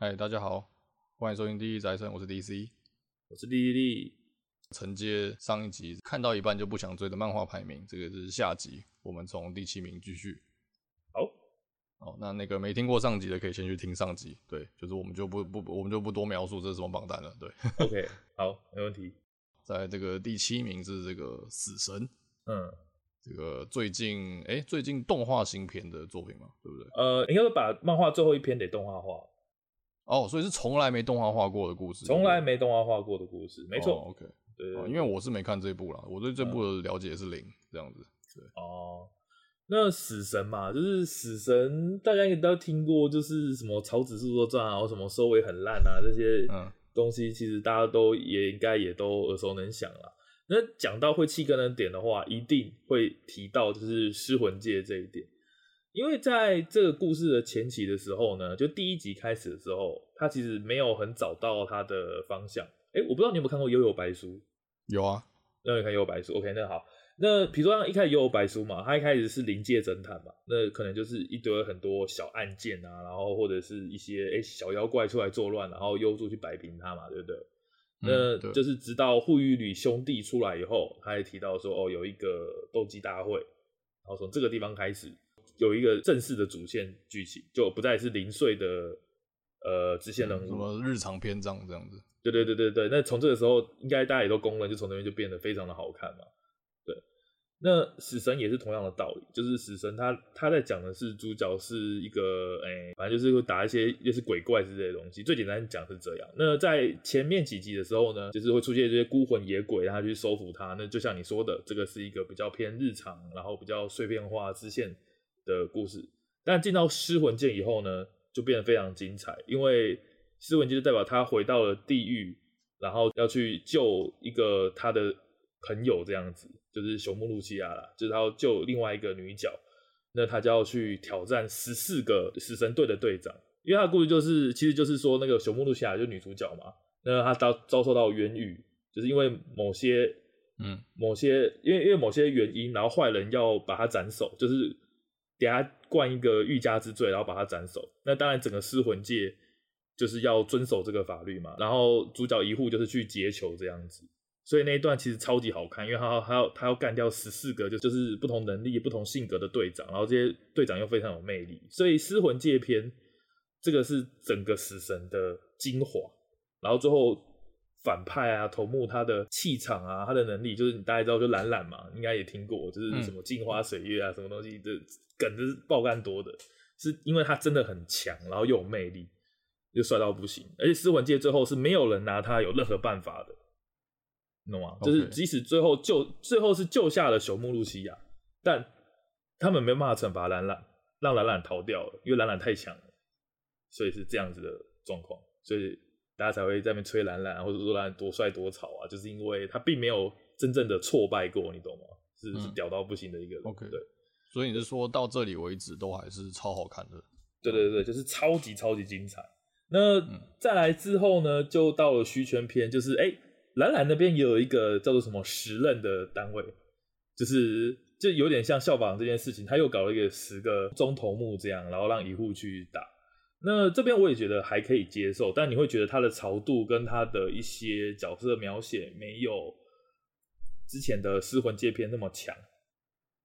嗨，大家好，欢迎收听《第一宅生》，我是 DC，我是丽丽。承接上一集看到一半就不想追的漫画排名，这个是下集，我们从第七名继续。好，好，那那个没听过上集的可以先去听上集。对，就是我们就不不我们就不多描述这是什么榜单了。对，OK，好，没问题。在这个第七名是这个死神，嗯，这个最近哎、欸、最近动画新片的作品嘛，对不对？呃，应该是把漫画最后一篇得动画化。哦，所以是从来没动画化过的故事，从来没动画化过的故事，没错。Oh, OK，对，因为我是没看这部啦，我对这部的了解是零，嗯、这样子。对哦，那死神嘛，就是死神，大家应该都听过，就是什么草纸著作传啊，或什么收尾很烂啊，这些东西，其实大家都也应该也都耳熟能详了。那讲到会弃坑的点的话，一定会提到就是失魂界这一点。因为在这个故事的前期的时候呢，就第一集开始的时候，他其实没有很找到他的方向。哎，我不知道你有没有看过《幽游白书》？有啊，那你看《幽游白书》？OK，那好，那比如说像一开始《幽游白书》嘛，他一开始是灵界侦探嘛，那可能就是一堆很多小案件啊，然后或者是一些哎小妖怪出来作乱，然后幽助去摆平他嘛，对不对？嗯、那就是直到护玉旅兄弟出来以后，他也提到说哦，有一个斗鸡大会，然后从这个地方开始。有一个正式的主线剧情，就不再是零碎的呃支线人物，什么日常篇章这样子。对对对对对，那从这个时候，应该大家也都公认，就从那边就变得非常的好看嘛。对，那死神也是同样的道理，就是死神他他在讲的是主角是一个哎、欸，反正就是会打一些又是鬼怪之类的东西。最简单讲是这样。那在前面几集的时候呢，就是会出现这些孤魂野鬼，然后去收服他。那就像你说的，这个是一个比较偏日常，然后比较碎片化支线的故事，但进到尸魂界以后呢，就变得非常精彩。因为尸魂界就代表他回到了地狱，然后要去救一个他的朋友，这样子就是朽木露西亚啦，就是他要救另外一个女角，那他就要去挑战十四个死神队的队长。因为他的故事就是，其实就是说那个朽木露西亚就是女主角嘛，那他遭遭受到冤狱，就是因为某些嗯某些因为因为某些原因，然后坏人要把他斩首，就是。给他冠一个欲加之罪，然后把他斩首。那当然，整个尸魂界就是要遵守这个法律嘛。然后主角一户就是去劫囚这样子，所以那一段其实超级好看，因为他要他要他要干掉十四个就就是不同能力、不同性格的队长，然后这些队长又非常有魅力，所以尸魂界篇这个是整个死神的精华。然后最后反派啊，头目他的气场啊，他的能力，就是你大家知道就懒懒嘛，应该也听过，就是什么镜花水月啊，什么东西的。梗子是爆干多的，是因为他真的很强，然后又有魅力，又帅到不行。而且尸魂界最后是没有人拿他有任何办法的，你懂吗.就是即使最后救，最后是救下了朽木露西亚，但他们没办法惩罚懒懒，让懒懒逃掉了，因为懒懒太强了，所以是这样子的状况，所以大家才会在那边吹懒懒，或者说懒懒多帅多潮啊，就是因为他并没有真正的挫败过，你懂吗？是、嗯、是屌到不行的一个人.对。所以你是说到这里为止都还是超好看的？对对对，就是超级超级精彩。那再来之后呢，就到了虚圈篇，就是哎，蓝蓝那边也有一个叫做什么十任的单位，就是就有点像效仿这件事情，他又搞了一个十个中头目这样，然后让一户去打。那这边我也觉得还可以接受，但你会觉得他的潮度跟他的一些角色描写没有之前的失魂界篇那么强。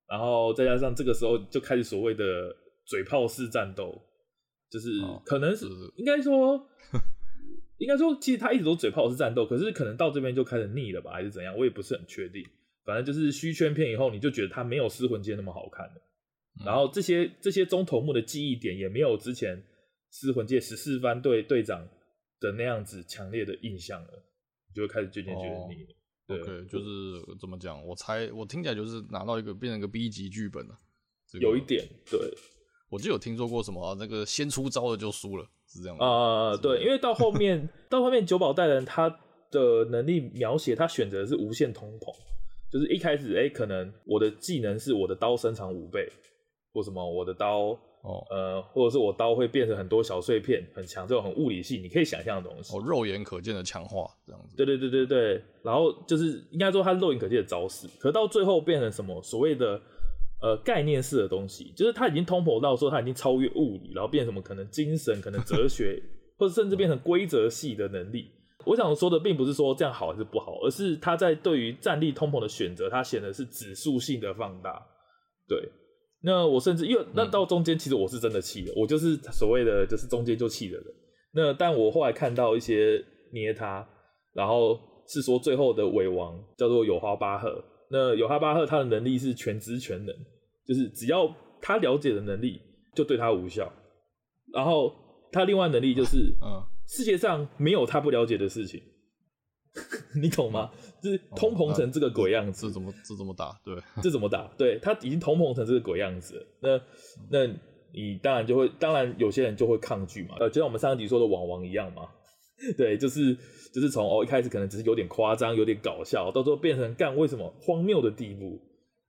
然后再加上这个时候就开始所谓的嘴炮式战斗，就是可能是应该说，应该说其实他一直都嘴炮式战斗，可是可能到这边就开始腻了吧，还是怎样？我也不是很确定。反正就是虚圈片以后，你就觉得他没有尸魂界那么好看了。然后这些这些中头目的记忆点也没有之前尸魂界十四番队队长的那样子强烈的印象了，就会开始渐渐觉得腻了。对，okay, 就是怎么讲？我猜，我听起来就是拿到一个变成一个 B 级剧本了，这个。有一点，对。我就有听说过什么、啊、那个先出招的就输了，是这样吗。啊、呃，对，因为到后面，到后面九保带人他的能力描写，他选择的是无限通膨，就是一开始，哎、欸，可能我的技能是我的刀身长五倍，或什么我的刀。哦，呃，或者是我刀会变成很多小碎片，很强，这种很物理性，你可以想象的东西。哦，肉眼可见的强化这样子。对对对对对，然后就是应该说它肉眼可见的招式，可到最后变成什么所谓的呃概念式的东西，就是它已经通膨到说它已经超越物理，然后变成什么可能精神、可能哲学 或者甚至变成规则系的能力。我想说的并不是说这样好还是不好，而是他在对于战力通膨的选择，他显得是指数性的放大。对，那我甚至因为那到中间，其实我是真的气了，我就是所谓的就是中间就气的人。那但我后来看到一些捏他，然后是说最后的尾王叫做有哈巴赫。那有哈巴赫他的能力是全知全能，就是只要他了解的能力就对他无效。然后他另外能力就是，嗯。世界上没有他不了解的事情，你懂吗？就是通膨成这个鬼样子，这怎么这怎么打？对，这怎么打？对，他已经通膨成这个鬼样子，那那你当然就会，当然有些人就会抗拒嘛。呃，就像我们上一集说的网王一样嘛，对，就是就是从哦一开始可能只是有点夸张，有点搞笑，到最后变成干为什么荒谬的地步。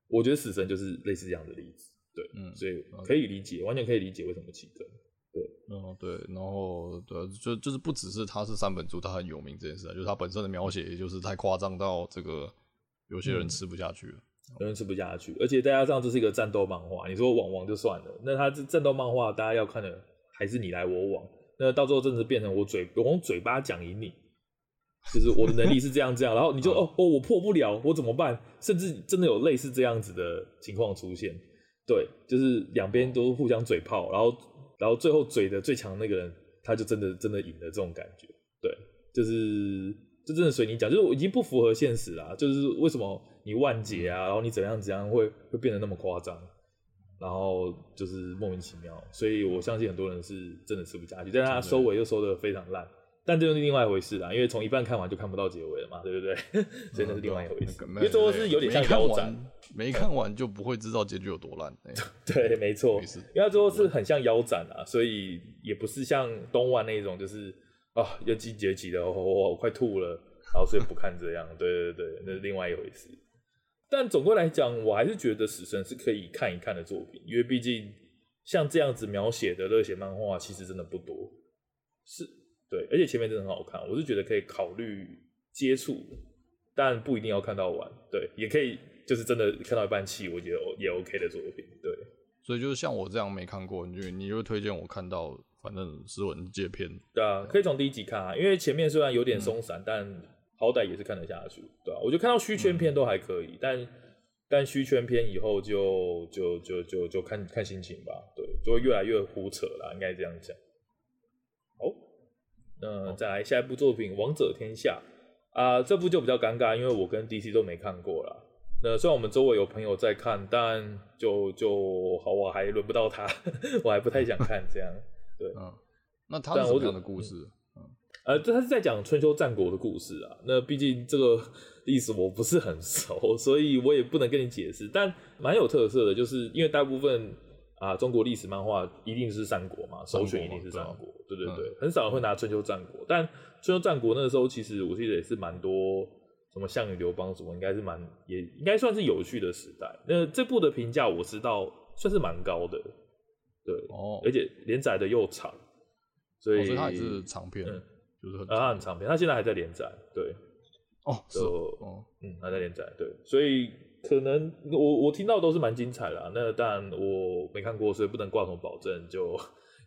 我觉得死神就是类似这样的例子，对，嗯，所以可以理解，完全可以理解为什么弃坑。对，嗯，对，然后对，就就是不只是他是三本柱，他很有名这件事，就是他本身的描写，也就是太夸张到这个有些人吃不下去了，嗯、有人吃不下去，而且再加上这是一个战斗漫画，你说网王就算了，那他这战斗漫画，大家要看的还是你来我往，那到最后真的是变成我嘴我用嘴巴讲赢你，就是我的能力是这样这样，然后你就哦哦我破不了，我怎么办？甚至真的有类似这样子的情况出现，对，就是两边都互相嘴炮，然后。然后最后嘴的最强那个人，他就真的真的赢了这种感觉，对，就是就真的随你讲，就是已经不符合现实啦。就是为什么你万劫啊，然后你怎样怎样会会变得那么夸张，然后就是莫名其妙。所以我相信很多人是真的吃不下去，但是他收尾又收的非常烂。但这又是另外一回事啦，因为从一半看完就看不到结尾了嘛，对不对？所以那是另外一回事。嗯、因为最后是有点像腰斩，没看完就不会知道结局有多烂。对，没错。因为他最后是很像腰斩啊，所以也不是像东万那种，就是啊，要集结集的，我、哦、我快吐了，然后所以不看这样。对对对，那是另外一回事。但总归来讲，我还是觉得死神是可以看一看的作品，因为毕竟像这样子描写的热血漫画，其实真的不多。是。对，而且前面真的很好看，我是觉得可以考虑接触，但不一定要看到完。对，也可以就是真的看到一半气，我觉得也 OK 的作品。对，所以就是像我这样没看过，你就你就推荐我看到，反正斯文界片。对啊，可以从第一集看啊，因为前面虽然有点松散，嗯、但好歹也是看得下去。对啊，我就看到虚圈片都还可以，嗯、但但虚圈片以后就就就就就看看心情吧。对，就会越来越胡扯了，应该这样讲。嗯，再来下一部作品《王者天下》啊，这部就比较尴尬，因为我跟 DC 都没看过啦。那虽然我们周围有朋友在看，但就就好，我还轮不到他，我还不太想看这样。对，嗯，那他是什么样的故事？嗯，呃，这他是在讲春秋战国的故事啊。那毕竟这个历史我不是很熟，所以我也不能跟你解释。但蛮有特色的，就是因为大部分。啊，中国历史漫画一定是三国嘛，首选一定是三国，对对对，嗯、很少人会拿春秋战国。但春秋战国那个时候，其实我记得也是蛮多什么项羽、刘邦什么，应该是蛮也应该算是有趣的时代。那这部的评价我知道算是蛮高的，对哦，而且连载的又长，所以、哦、所以它也是长篇，嗯、就是啊、很长篇，它现在还在连载，对，哦，是哦，嗯，还在连载，对，所以。可能我我听到都是蛮精彩的啊，那当然我没看过，所以不能挂什么保证。就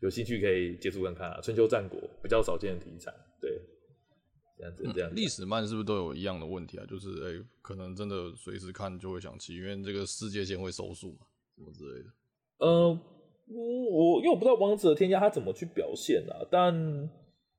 有兴趣可以接触看看啊。春秋战国比较少见的题材，对，这样子这样子。历史漫是不是都有一样的问题啊？就是哎、欸，可能真的随时看就会想起，因为这个世界线会收束嘛，什么之类的。呃，我因为我不知道王者天下它怎么去表现啊，但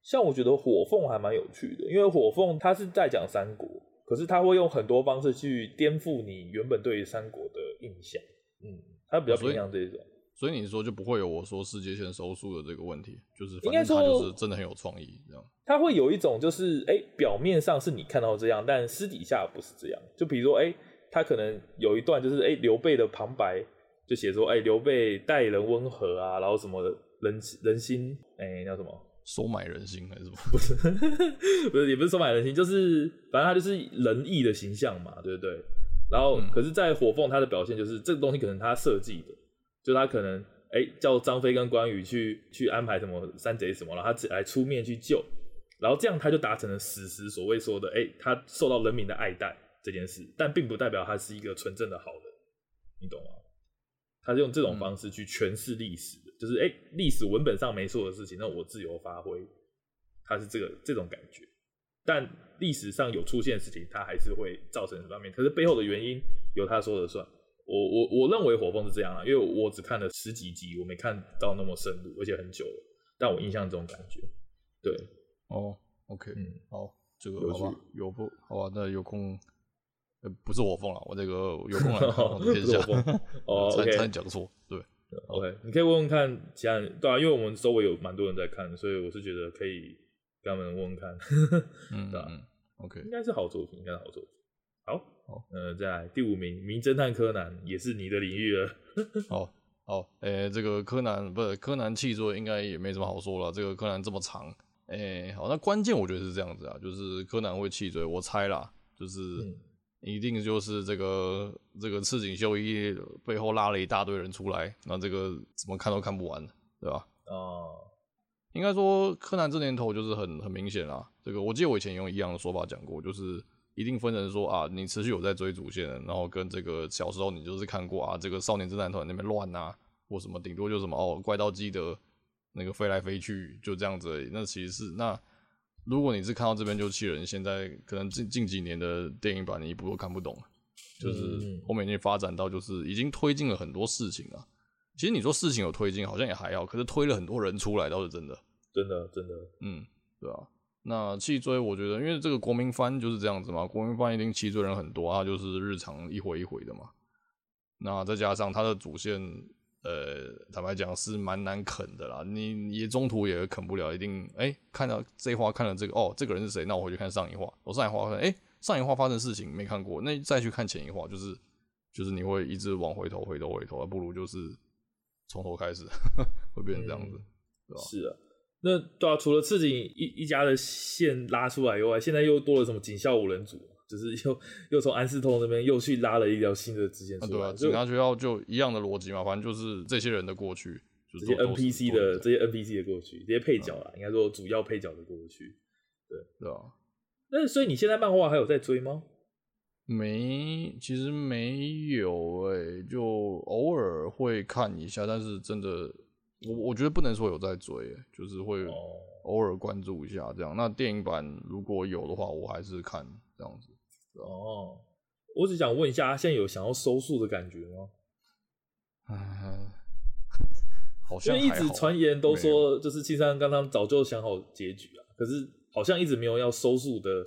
像我觉得火凤还蛮有趣的，因为火凤它是在讲三国。可是它会用很多方式去颠覆你原本对于三国的印象，嗯，它比较偏向这种，所以你说就不会有我说世界线收束的这个问题，就是应该说他就是真的很有创意这样。他会有一种就是，哎、欸，表面上是你看到这样，但私底下不是这样。就比如说，哎、欸，他可能有一段就是，哎、欸，刘备的旁白就写说，哎、欸，刘备待人温和啊，然后什么人人心，哎、欸，叫什么？收买人心还是什么？不是，不是，也不是收买人心，就是反正他就是仁义的形象嘛，对不对？然后，嗯、可是，在火凤他的表现就是这个东西可能他设计的，就他可能哎、欸、叫张飞跟关羽去去安排什么山贼什么，然后他只来出面去救，然后这样他就达成了史实所谓说的哎、欸、他受到人民的爱戴这件事，但并不代表他是一个纯正的好人，你懂吗？他是用这种方式去诠释历史。嗯就是哎，历史文本上没错的事情，那我自由发挥他是这个这种感觉。但历史上有出现的事情，他还是会造成什么面？可是背后的原因由他说了算。我我我认为火凤是这样啊，因为我只看了十几集，我没看到那么深入，而且很久了。但我印象这种感觉，对，哦，OK，嗯，好，这个好吧，有不好吧？那有空，呃，不是火凤了，我这个有空来看天下。哦，OK，差点讲错，对，OK，你可以问问看其他人，对啊，因为我们周围有蛮多人在看，所以我是觉得可以。跟他们问问看，嗯，对啊？OK，应该是好作品，应该是好作品。好，好，呃，再来第五名，《名侦探柯南》也是你的领域了。好，好，诶、欸，这个柯南不是柯南气作，应该也没什么好说了。这个柯南这么长，诶、欸，好，那关键我觉得是这样子啊，就是柯南会弃追，我猜啦，就是一定就是这个这个赤井秀一背后拉了一大堆人出来，那这个怎么看都看不完，对吧？哦。应该说，柯南这年头就是很很明显啦。这个我记得我以前用一样的说法讲过，就是一定分成说啊，你持续有在追主线，然后跟这个小时候你就是看过啊，这个少年侦探团那边乱啊，或什么，顶多就什么哦，怪盗基德那个飞来飞去就这样子而已。那其实是那如果你是看到这边就气人，现在可能近近几年的电影版你一部都看不懂，就是后面已经发展到就是已经推进了很多事情了。其实你说事情有推进，好像也还好，可是推了很多人出来倒是真的，真的真的，嗯，对啊。那弃追，我觉得因为这个国民番就是这样子嘛，国民番一定弃追人很多，他就是日常一回一回的嘛。那再加上他的主线，呃，坦白讲是蛮难啃的啦，你也中途也啃不了，一定哎、欸、看到这一话看了这个哦，这个人是谁？那我回去看上一话，我上一话看哎、欸、上一话发生事情没看过，那再去看前一话，就是就是你会一直往回头回头回头，不如就是。从头开始 会变成这样子，对吧？是啊，那对啊，除了赤井一一家的线拉出来以外，现在又多了什么警校五人组，就是 又又从安室通那边又去拉了一条新的支线出来。对啊，警察学校就一样的逻辑嘛，反正就是这些人的过去，这些 NPC 的这些 NPC 的过去，这些配角啦，应该说主要配角的过去。对对啊，那所以你现在漫画还有在追吗？没，其实没有诶、欸，就偶尔会看一下，但是真的，我我觉得不能说有在追、欸，就是会偶尔关注一下这样。那电影版如果有的话，我还是看这样子。哦，我只想问一下，现在有想要收束的感觉吗？嗯，好像因为一直传言都说，就是青山刚刚早就想好结局啊，可是好像一直没有要收束的。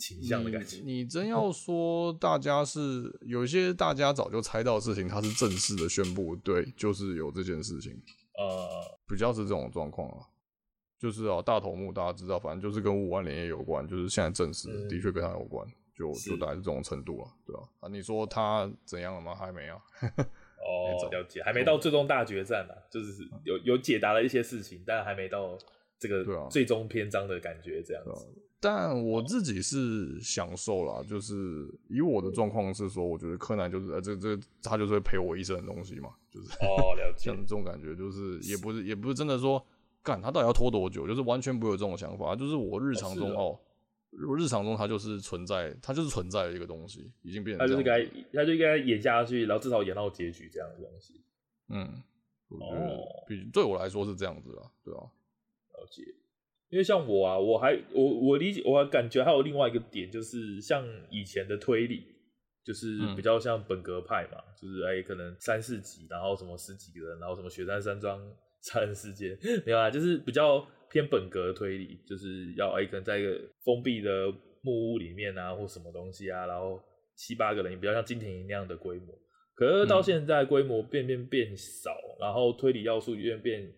倾向的感觉。你 真要说，大家是有一些大家早就猜到的事情，他是正式的宣布，对，就是有这件事情，呃，比较是这种状况啊。就是啊，大头目大家知道，反正就是跟五万连夜有关，就是现在证实的确跟他有关，就就大概是这种程度啊，对吧？啊，你说他怎样了吗？还没啊。哦，了解，还没到最终大决战呢，就是有有解答了一些事情，但还没到这个最终篇章的感觉，这样子。但我自己是享受啦，就是以我的状况是说，我觉得柯南就是呃，这这他就是会陪我一生的东西嘛，就是哦，了解，像这种感觉，就是也不是也不是真的说，干他到底要拖多久，就是完全不会有这种想法，就是我日常中哦，我日常中它就是存在，它就是存在的一个东西，已经变成，他就是该，他就应该演下去，然后至少演到结局这样的东西，嗯，哦，比对我来说是这样子啊，对啊，了解。因为像我啊，我还我我理解，我还感觉还有另外一个点，就是像以前的推理，就是比较像本格派嘛，嗯、就是哎、欸，可能三四集，然后什么十几个人，然后什么雪山山庄杀人事件，没有啊，就是比较偏本格推理，就是要哎、欸，可能在一个封闭的木屋里面啊，或什么东西啊，然后七八个人，比较像金田一那样的规模。可是到现在规模变变变少，然后推理要素越变。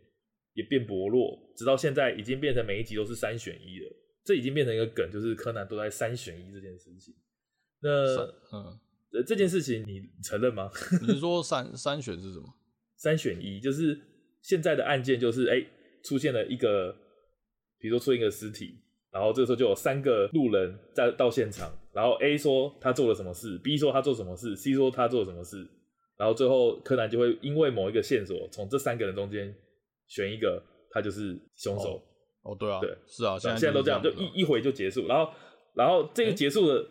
也变薄弱，直到现在已经变成每一集都是三选一了。这已经变成一个梗，就是柯南都在三选一这件事情。那嗯，这件事情你承认吗？你是说三三选是什么？三选一就是现在的案件就是哎、欸，出现了一个，比如说出现一个尸体，然后这个时候就有三个路人在到现场，然后 A 说他做了什么事，B 说他做什么事，C 说他做了什么事，然后最后柯南就会因为某一个线索从这三个人中间。选一个，他就是凶手。哦。哦，对啊，对，是啊，现在都这样，就一一回就结束。然后，然后这个结束的、欸、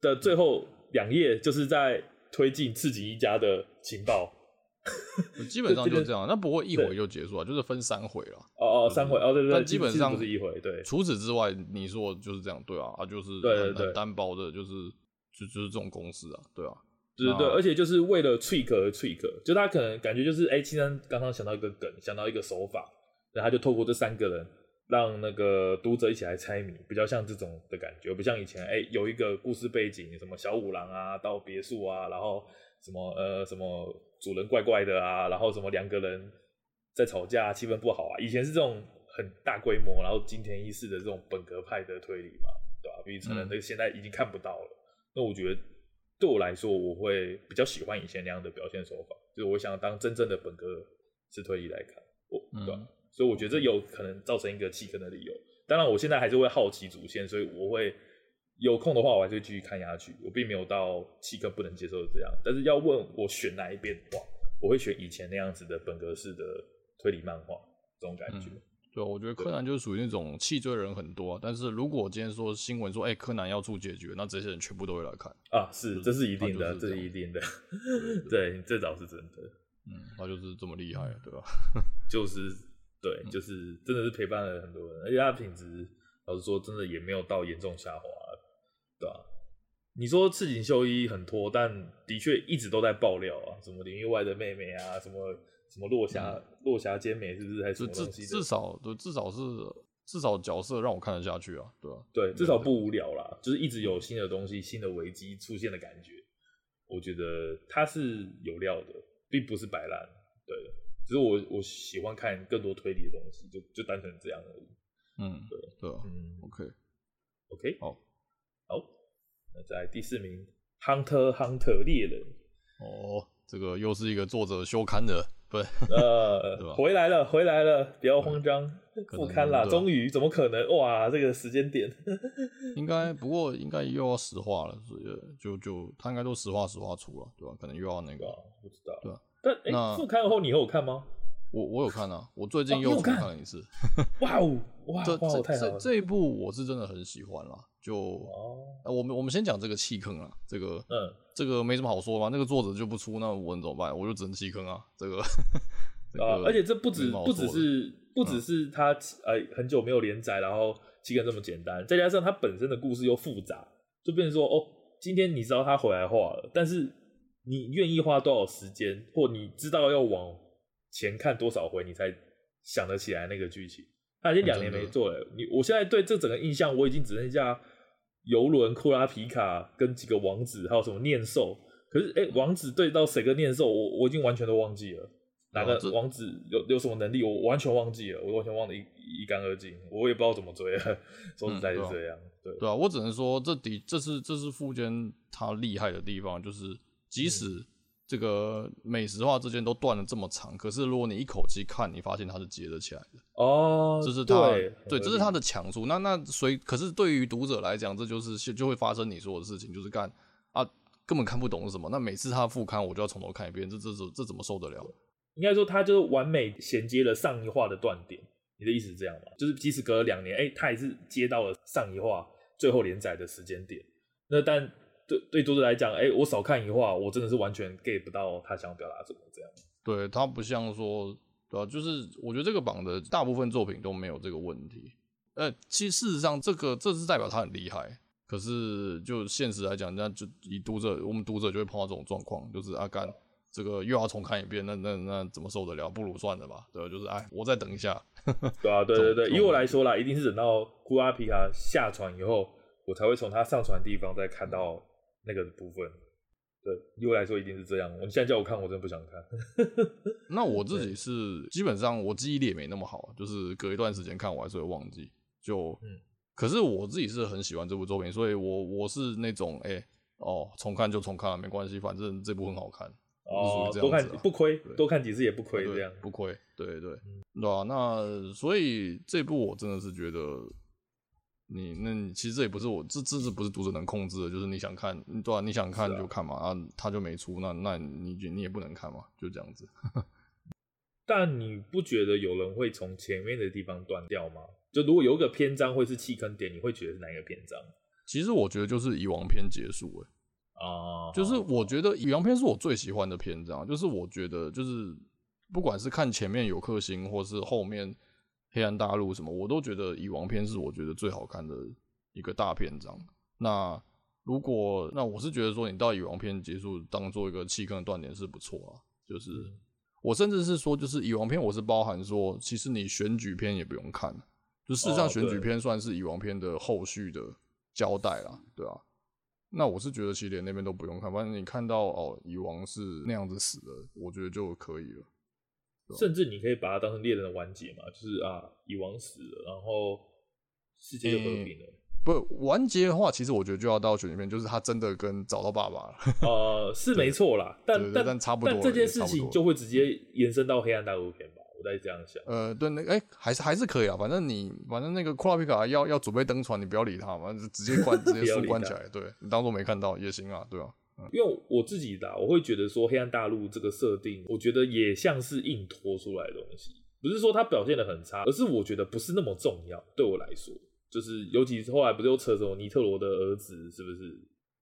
的最后两页，就是在推进赤井一家的情报。基本上 就这样，那不会一回就结束啊，就是分三回了。哦哦，三回哦，对对。但基本上是一回，对。除此之外，你说就是这样，对啊，啊，就是很单薄的，就是就就是这种公司啊，对啊，对对对，而且就是为了 trick 而 trick，就他可能感觉就是，哎，青山刚刚想到一个梗，想到一个手法，然后他就透过这三个人。让那个读者一起来猜谜，比较像这种的感觉，不像以前，哎、欸，有一个故事背景，什么小五郎啊，到别墅啊，然后什么呃什么主人怪怪的啊，然后什么两个人在吵架，气氛不好啊。以前是这种很大规模，然后金田一式的这种本格派的推理嘛，对吧？比如成人那个现在已经看不到了。嗯、那我觉得对我来说，我会比较喜欢以前那样的表现手法，就是我想当真正的本格式推理来看，我对所以我觉得这有可能造成一个弃坑的理由。当然，我现在还是会好奇主线，所以我会有空的话，我还是会继续看下去。我并没有到弃坑不能接受的这样。但是要问我选哪一边的话，我会选以前那样子的本格式的推理漫画这种感觉。嗯、对，我觉得柯南就是属于那种弃追人很多。但是如果今天说新闻说，哎、欸，柯南要出结局，那这些人全部都会来看啊。是，这是一定的，这是一定的。对，这倒是真的。嗯，他就是这么厉害，对吧？就是。对，就是真的是陪伴了很多人，而且他品质老实说，真的也没有到严重下滑，对吧？你说赤井秀一很拖，但的确一直都在爆料啊，什么领域外的妹妹啊，什么什么落霞落霞兼美，是不是？还是至至少对，至少是至少角色让我看得下去啊，对吧？对，至少不无聊啦，就是一直有新的东西、新的危机出现的感觉，我觉得它是有料的，并不是摆烂，对。只是我我喜欢看更多推理的东西，就就单纯这样而已。嗯，对对，嗯，OK OK，好，好，那在第四名，Hunter Hunter 猎人。哦，这个又是一个作者休刊的，对，呃，回来了，回来了，不要慌张，复刊了，终于，怎么可能？哇，这个时间点，应该不过应该又要实话了，所以就就他应该都实话实话出了，对吧？可能又要那个，不知道，对吧？但哎，复刊后你有看吗？我我有看啊，我最近又重看了一次。哇哦，哇，这这这这一部我是真的很喜欢啦。就我们我们先讲这个弃坑啊，这个嗯，这个没什么好说嘛。那个作者就不出，那我能怎么办？我就只能弃坑啊。这个 啊，而且这不止不只是不只是他呃很久没有连载，然后弃坑这么简单，再加上他本身的故事又复杂，就变成说哦，今天你知道他回来画了，但是。你愿意花多少时间，或你知道要往前看多少回，你才想得起来那个剧情？他已经两年没做了，你我现在对这整个印象，我已经只剩下游轮、库拉皮卡跟几个王子，还有什么念兽。可是，哎、欸，王子对到谁个念兽，我我已经完全都忘记了。哪个王子有有什么能力，我完全忘记了，我完全忘得一一干二净。我也不知道怎么追了，说实在是这样。嗯、对对啊，我只能说这底这是这是富坚他厉害的地方，就是。即使这个美食化之间都断了这么长，可是如果你一口气看，你发现它是接得起来的哦，这是它对，对，这是它的强处。那那所以，可是对于读者来讲，这就是就会发生你说的事情，就是干啊，根本看不懂是什么。那每次他复刊，我就要从头看一遍，这这这这怎么受得了？应该说，他就是完美衔接了上一话的断点。你的意思是这样吗？就是即使隔了两年，哎、欸，他也是接到了上一话最后连载的时间点。那但。对对，读者来讲，哎、欸，我少看一话，我真的是完全 get 不到他想表达什么这样。对，他不像说，对吧？就是我觉得这个榜的大部分作品都没有这个问题。呃，其实事实上，这个这是代表他很厉害。可是就现实来讲，那就以读者，我们读者就会碰到这种状况，就是阿甘、啊、这个又要重看一遍，那那那怎么受得了？不如算了吧。对，就是哎，我再等一下。对啊，对对对，以我来说啦，一定是等到库拉皮卡下船以后，我才会从他上船的地方再看到。那个部分，对，对我来说一定是这样。你现在叫我看，我真的不想看。那我自己是基本上我记忆力也没那么好，就是隔一段时间看我还是会忘记。就，嗯、可是我自己是很喜欢这部作品，所以我我是那种哎、欸、哦重看就重看了，没关系，反正这部很好看。哦，多看不亏，多看几次也不亏，这样不亏。对对对，嗯、对啊，那所以这部我真的是觉得。你那你其实这也不是我这这是不是读者能控制的，就是你想看，对啊，你想看就看嘛，啊，啊，他就没出，那那你你也不能看嘛，就这样子。但你不觉得有人会从前面的地方断掉吗？就如果有一个篇章会是弃坑点，你会觉得是哪一个篇章？其实我觉得就是以王篇结束，哎，啊，就是我觉得《以往篇》是我最喜欢的篇章，就是我觉得就是不管是看前面有克星，或是后面黑暗大陆什么，我都觉得《蚁王篇》是我觉得最好看的一个大篇章。那如果那我是觉得说，你到《蚁王篇》结束当做一个弃坑的断点是不错啊。就是我甚至是说，就是《蚁王篇》，我是包含说，其实你选举篇也不用看，就事实上选举篇算是《蚁王篇》的后续的交代啦，对啊。那我是觉得其实连那边都不用看，反正你看到哦，蚁王是那样子死的，我觉得就可以了。甚至你可以把它当成猎人的完结嘛，就是啊，蚁王死了，然后世界就和平了。欸、不完结的话，其实我觉得就要到选里面，就是他真的跟找到爸爸了。呃，是 没错啦，但但，但差不多，但这件事情就会直接延伸到黑暗大陆篇吧。我在这样想，呃，对，那哎、欸，还是还是可以啊。反正你，反正那个库拉皮卡要要准备登船，你不要理他嘛，就直接关，直接书关起来。对，你当做没看到也行啊，对啊。嗯、因为我自己的，我会觉得说黑暗大陆这个设定，我觉得也像是硬拖出来的东西，不是说它表现的很差，而是我觉得不是那么重要。对我来说，就是尤其是后来不是又扯什么尼特罗的儿子，是不是？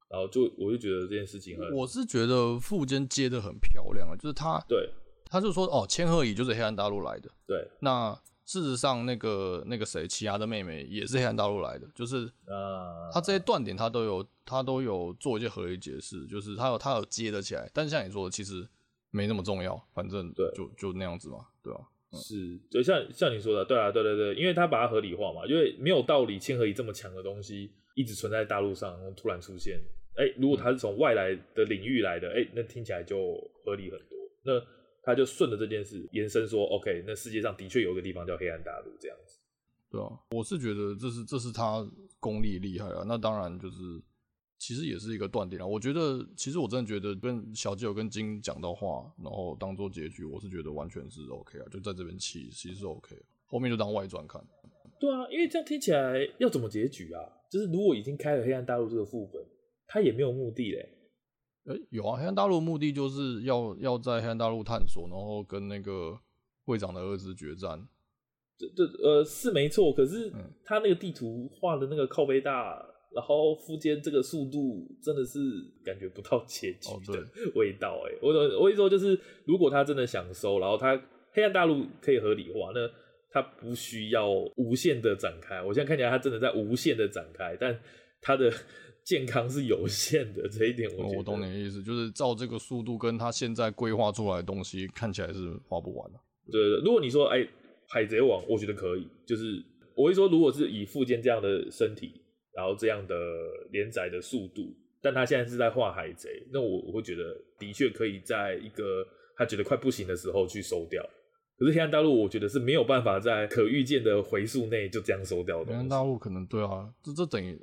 然后就我就觉得这件事情很，我是觉得富坚接的很漂亮啊，就是他对。他就说：“哦，千鹤乙就是黑暗大陆来的。对，那事实上，那个那个谁，奇犽的妹妹也是黑暗大陆来的。就是，呃，他这些断点他都有，他都有做一些合理解释，就是他有他有接得起来。但是像你说的，其实没那么重要，反正对，就就那样子嘛，对吧？嗯、是，就像像你说的，对啊，对对对，因为他把它合理化嘛，因为没有道理，千和乙这么强的东西一直存在大陆上，然后突然出现，哎、欸，如果他是从外来的领域来的，哎、欸，那听起来就合理很多。那。他就顺着这件事延伸说，OK，那世界上的确有一个地方叫黑暗大陆这样子，对啊，我是觉得这是这是他功力厉害啊。那当然就是其实也是一个断点啊。我觉得其实我真的觉得跟小基友跟金讲到话，然后当做结局，我是觉得完全是 OK 啊，就在这边起其实是 OK，后面就当外传看。对啊，因为这样听起来要怎么结局啊？就是如果已经开了黑暗大陆这个副本，他也没有目的嘞。有啊！黑暗大陆目的就是要要在黑暗大陆探索，然后跟那个会长的儿子决战。这这呃是没错，可是他那个地图画的那个靠背大，然后附件这个速度真的是感觉不到 结局的味道。哎、哦，我我意思说就是，如果他真的想收，然后他黑暗大陆可以合理化，那他不需要无限的展开。我现在看起来他真的在无限的展开，但他的。健康是有限的，这一点我我懂你的意思，就是照这个速度跟他现在规划出来的东西看起来是画不完的。对，对对，如果你说哎、欸，海贼王，我觉得可以，就是我会说，如果是以富坚这样的身体，然后这样的连载的速度，但他现在是在画海贼，那我我会觉得的确可以在一个他觉得快不行的时候去收掉。可是黑暗大陆，我觉得是没有办法在可预见的回溯内就这样收掉的。黑暗大陆可能对啊，这这等于。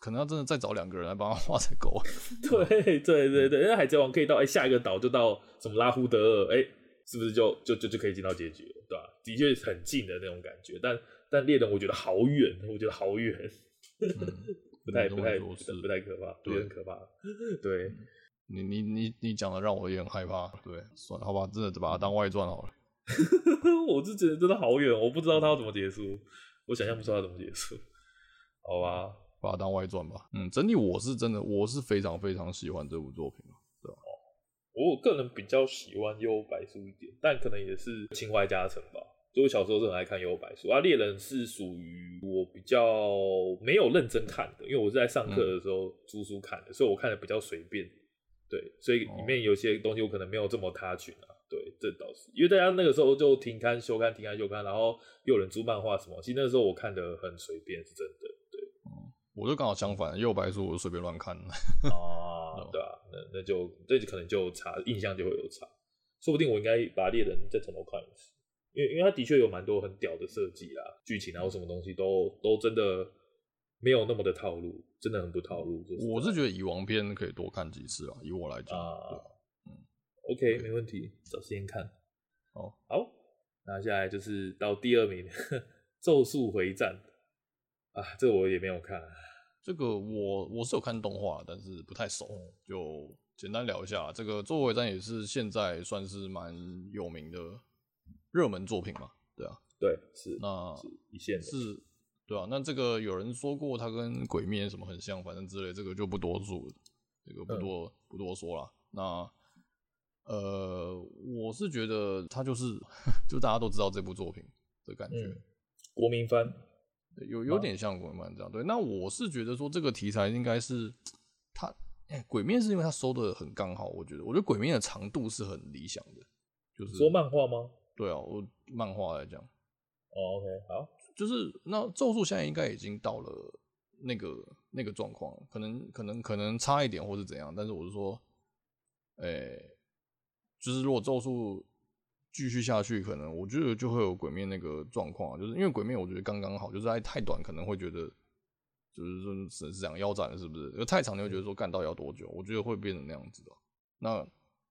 可能要真的再找两个人来帮他画才够。对对对对，因为海贼王可以到哎、欸、下一个岛就到什么拉夫德尔，哎、欸，是不是就就就就可以进到结局了，对吧？的确很近的那种感觉，但但猎人我觉得好远，我觉得好远、嗯，不太不太不太可怕，有点可怕。对，嗯、你你你你讲的让我也很害怕。对，算了，好吧，真的把它当外传好了。我是觉得真的好远，我不知道它要怎么结束，我想象不出它怎么结束。好吧。把它当外传吧。嗯，整体我是真的，我是非常非常喜欢这部作品，对吧？我个人比较喜欢《幽游白书》一点，但可能也是情怀加成吧。就我小时候是很爱看《幽游白书》，啊，《猎人》是属于我比较没有认真看的，因为我是在上课的时候租书看的，嗯，所以我看的比较随便。对，所以里面有些东西我可能没有这么 touch 啊。对，这倒是，因为大家那个时候就停刊休刊，停刊休刊，然后又有人租漫画什么，其实那个时候我看的很随便，是真的。我就刚好相反，右白书我就随便乱看。哦，对啊，那那就这就可能就差，印象就会有差。说不定我应该把猎人再从头看一次，因为因为他的确有蛮多很屌的设计啦，剧情然后什么东西都都真的没有那么的套路，真的很不套路。就是、我是觉得以王篇可以多看几次啊，以我来讲。啊，嗯，OK，没问题，找时间看。好，好，那接下来就是到第二名，咒术回战。啊，这个我也没有看。这个我我是有看动画，但是不太熟，嗯、就简单聊一下。这个《咒术回战》也是现在算是蛮有名的热门作品嘛，对啊，对，是那是一线的，是，对啊。那这个有人说过它跟《鬼灭》什么很像，反正之类，这个就不多说。这个不多、嗯、不多说了。那呃，我是觉得它就是 就大家都知道这部作品的感觉，嗯、国民番，有有点像国民番这样。对，那我是觉得说这个题材应该是它，哎、欸，鬼面是因为它收的很刚好，我觉得，我觉得鬼面的长度是很理想的，就是说漫画吗？对啊，我漫画来讲，哦，OK，好，就是那咒术现在应该已经到了那个那个状况，可能可能可能差一点或是怎样，但是我是说，哎、欸，就是如果咒术继续下去，可能我觉得就会有鬼面那个状况，就是因为鬼面我觉得刚刚好，就是太短可能会觉得就是说是是这样腰斩了是不是？因为太长你会觉得说干到要多久？我觉得会变成那样子的，那。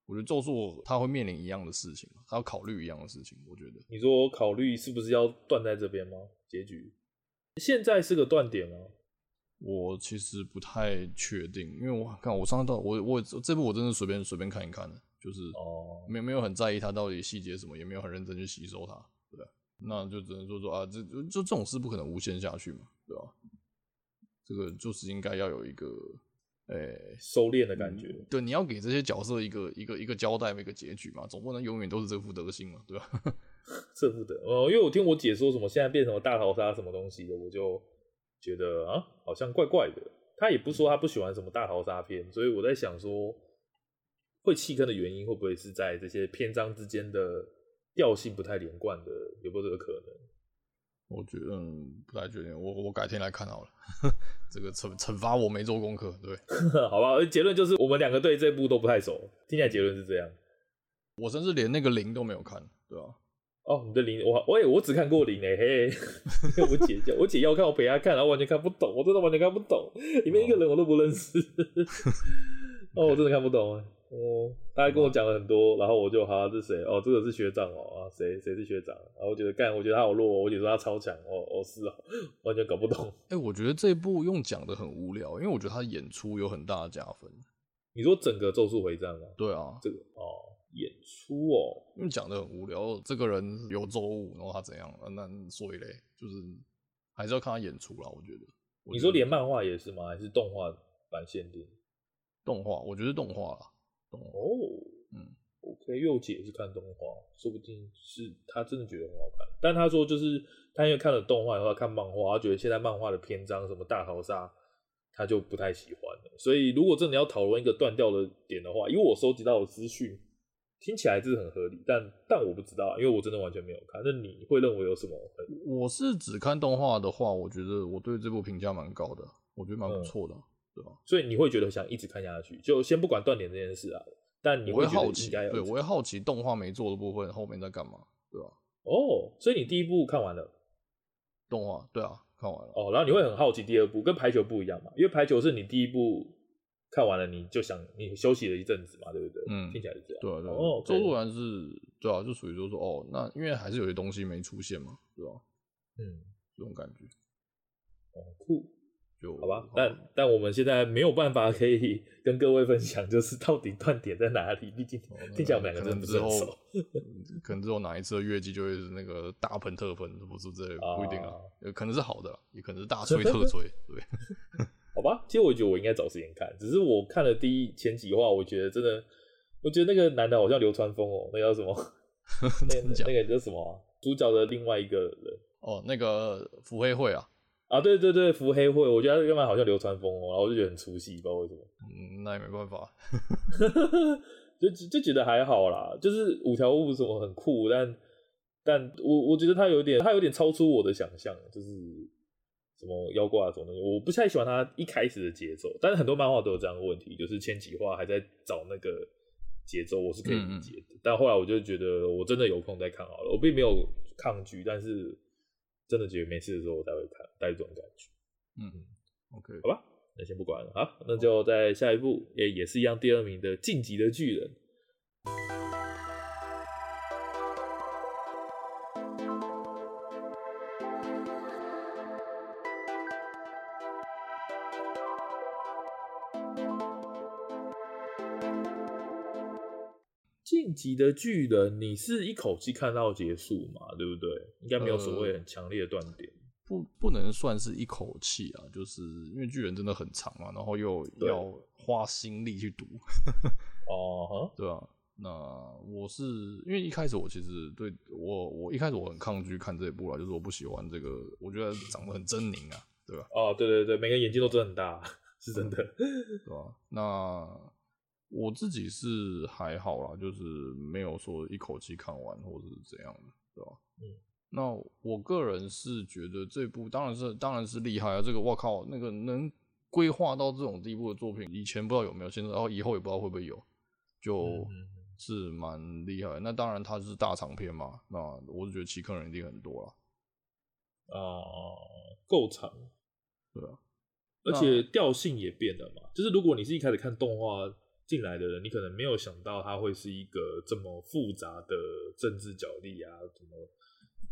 我觉得咒术他会面临一样的事情，他要考虑一样的事情。我觉得，你说我考虑是不是要断在这边吗？结局现在是个断点吗？我其实不太确定，因为我看我上次到我我这部我真的随便随便看一看的，就是哦，没没有很在意他到底细节什么，也没有很认真去吸收它，对吧？那就只能说说啊，这就这种事不可能无限下去嘛，对吧？这个就是应该要有一个。诶、欸，收敛的感觉、嗯。对，你要给这些角色一个一个一个交代，一个结局嘛，总不能永远都是这副德行嘛，对吧？这副德哦，因为我听我姐说什么现在变成了大逃杀什么东西的，我就觉得啊，好像怪怪的。他也不说他不喜欢什么大逃杀片，所以我在想说，会弃坑的原因会不会是在这些篇章之间的调性不太连贯的，有没有这个可能？我觉得嗯，不太确定，我我改天来看好了。这个惩惩罚我没做功课，对，好吧。结论就是我们两个对这部都不太熟，听起来结论是这样。我甚至连那个零都没有看，对吧？哦，你的零，我我也我只看过零诶，嘿，我姐叫我姐要看，我陪她看，然后完全看不懂，我真的完全看不懂，里面一个人我都不认识，哦，我真的看不懂。哦，他还跟我讲了很多，然后我就好，这是谁？哦，这个是学长哦，啊，谁谁是学长？然后我觉得干，我觉得他好弱，我姐说他超强，哦哦是哦，完全搞不懂。哎、欸，我觉得这一部用讲的很无聊，因为我觉得他演出有很大的加分。你说整个咒术回战吗？对啊，这个哦，演出哦，因为讲的很无聊，这个人有周五，然后他怎样？那所以嘞，就是还是要看他演出啦。我觉得，你说连漫画也是吗？还是动画版限定？动画，我觉得动画啦。哦，嗯，OK，因为我姐也是看动画，说不定是她真的觉得很好看。但她说，就是她因为看了动画，然后看漫画，她觉得现在漫画的篇章什么大逃杀，她就不太喜欢了。所以，如果真的要讨论一个断掉的点的话，因为我收集到的资讯听起来这是很合理，但但我不知道，因为我真的完全没有看。那你会认为有什么？我是只看动画的话，我觉得我对这部评价蛮高的，我觉得蛮不错的。嗯对吧？所以你会觉得想一直看下去，就先不管断点这件事啊。但你会，会好奇，对，我会好奇动画没做的部分后面在干嘛，对吧？哦，所以你第一部看完了动画，对啊，看完了。哦，然后你会很好奇第二部，跟排球不一样嘛？因为排球是你第一部看完了，你就想你休息了一阵子嘛，对不对？嗯，听起来是这样。对啊，对啊。哦，周若然是对啊，就属于说说哦，那因为还是有些东西没出现嘛，对吧？嗯，这种感觉。哦，酷。好吧，但但我们现在没有办法可以跟各位分享，就是到底断点在哪里？毕竟听起来我们两个真的不是很熟。可能之后 哪一次的月季就会是那个大喷特喷，不是这不一定啊，可能是好的，也可能是大吹特吹，对。好吧，其实我觉得我应该找时间看，只是我看了第一前几话，我觉得真的，我觉得那个男的好像流川枫哦，那叫什么？那那个叫什么？主角的另外一个人哦，那个伏黑会啊。啊，对对对，伏黑惠，我觉得他干嘛好像流川枫哦，然后我就觉得很出戏，不知道为什么。嗯，那也没办法，就就觉得还好啦，就是五条悟什么很酷，但但我我觉得他有点他有点超出我的想象，就是什么妖怪啊什么东西，我不太喜欢他一开始的节奏，但是很多漫画都有这样的问题，就是千几话还在找那个节奏，我是可以理解的，嗯嗯，但后来我就觉得我真的有空再看好了，我并没有抗拒，但是。真的觉得没事的时候我才会看，带这种感觉。嗯，OK，好吧，那先不管了，好，那就在下一步也也是一样，第二名的《晋级的巨人》。晋级的巨人，你是一口气看到结束嘛？对不对？应该没有所谓很强烈的断点。不不能算是一口气啊，就是因为巨人真的很长嘛，然后又要花心力去读。哦，对啊。那我是因为一开始我其实对我我一开始我很抗拒看这一部啦，就是我不喜欢这个，我觉得长得很狰狞啊，对吧？哦，对对对，每个眼睛都真的很大，是真的，对吧？那我自己是还好啦，就是没有说一口气看完或者是怎样的，对吧？嗯。那我个人是觉得这部当然是当然是厉害啊！这个我靠，那个能规划到这种地步的作品，以前不知道有没有，现在然后以后也不知道会不会有，就是蛮厉害。那当然它是大长篇嘛，那我是觉得弃坑人一定很多了。啊，够长，对啊，而且调性也变了嘛。就是如果你是一开始看动画进来的人，你可能没有想到他会是一个这么复杂的政治角力啊，什么。